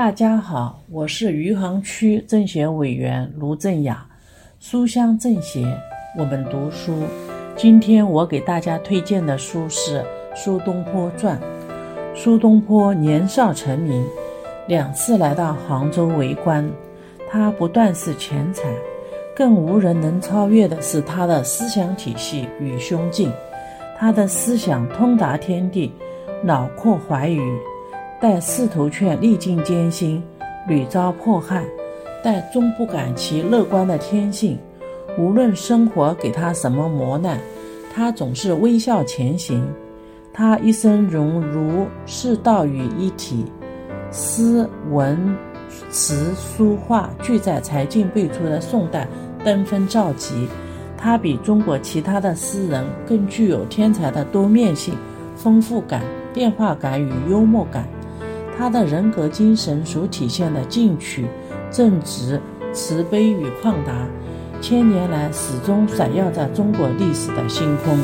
大家好，我是余杭区政协委员卢正雅。书香政协，我们读书。今天我给大家推荐的书是《苏东坡传》。苏东坡年少成名，两次来到杭州为官，他不断是钱财，更无人能超越的是他的思想体系与胸襟。他的思想通达天地，脑阔怀宇。但仕途却历尽艰辛，屡遭迫害，但终不改其乐观的天性。无论生活给他什么磨难，他总是微笑前行。他一生融儒释道于一体，诗文词书画俱在才尽辈出的宋代登峰造极。他比中国其他的诗人更具有天才的多面性、丰富感、变化感与幽默感。他的人格精神所体现的进取、正直、慈悲与旷达，千年来始终闪耀在中国历史的星空。